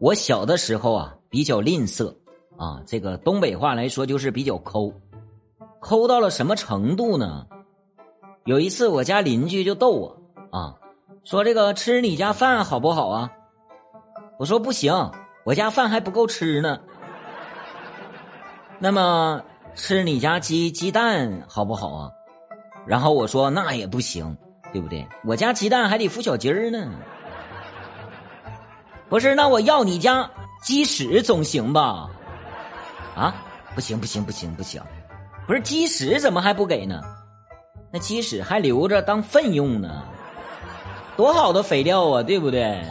我小的时候啊，比较吝啬啊，这个东北话来说就是比较抠，抠到了什么程度呢？有一次我家邻居就逗我啊，说这个吃你家饭好不好啊？我说不行，我家饭还不够吃呢。那么吃你家鸡鸡蛋好不好啊？然后我说那也不行，对不对？我家鸡蛋还得孵小鸡儿呢。不是，那我要你家鸡屎总行吧？啊，不行不行不行不行，不是鸡屎怎么还不给呢？那鸡屎还留着当粪用呢，多好的肥料啊，对不对？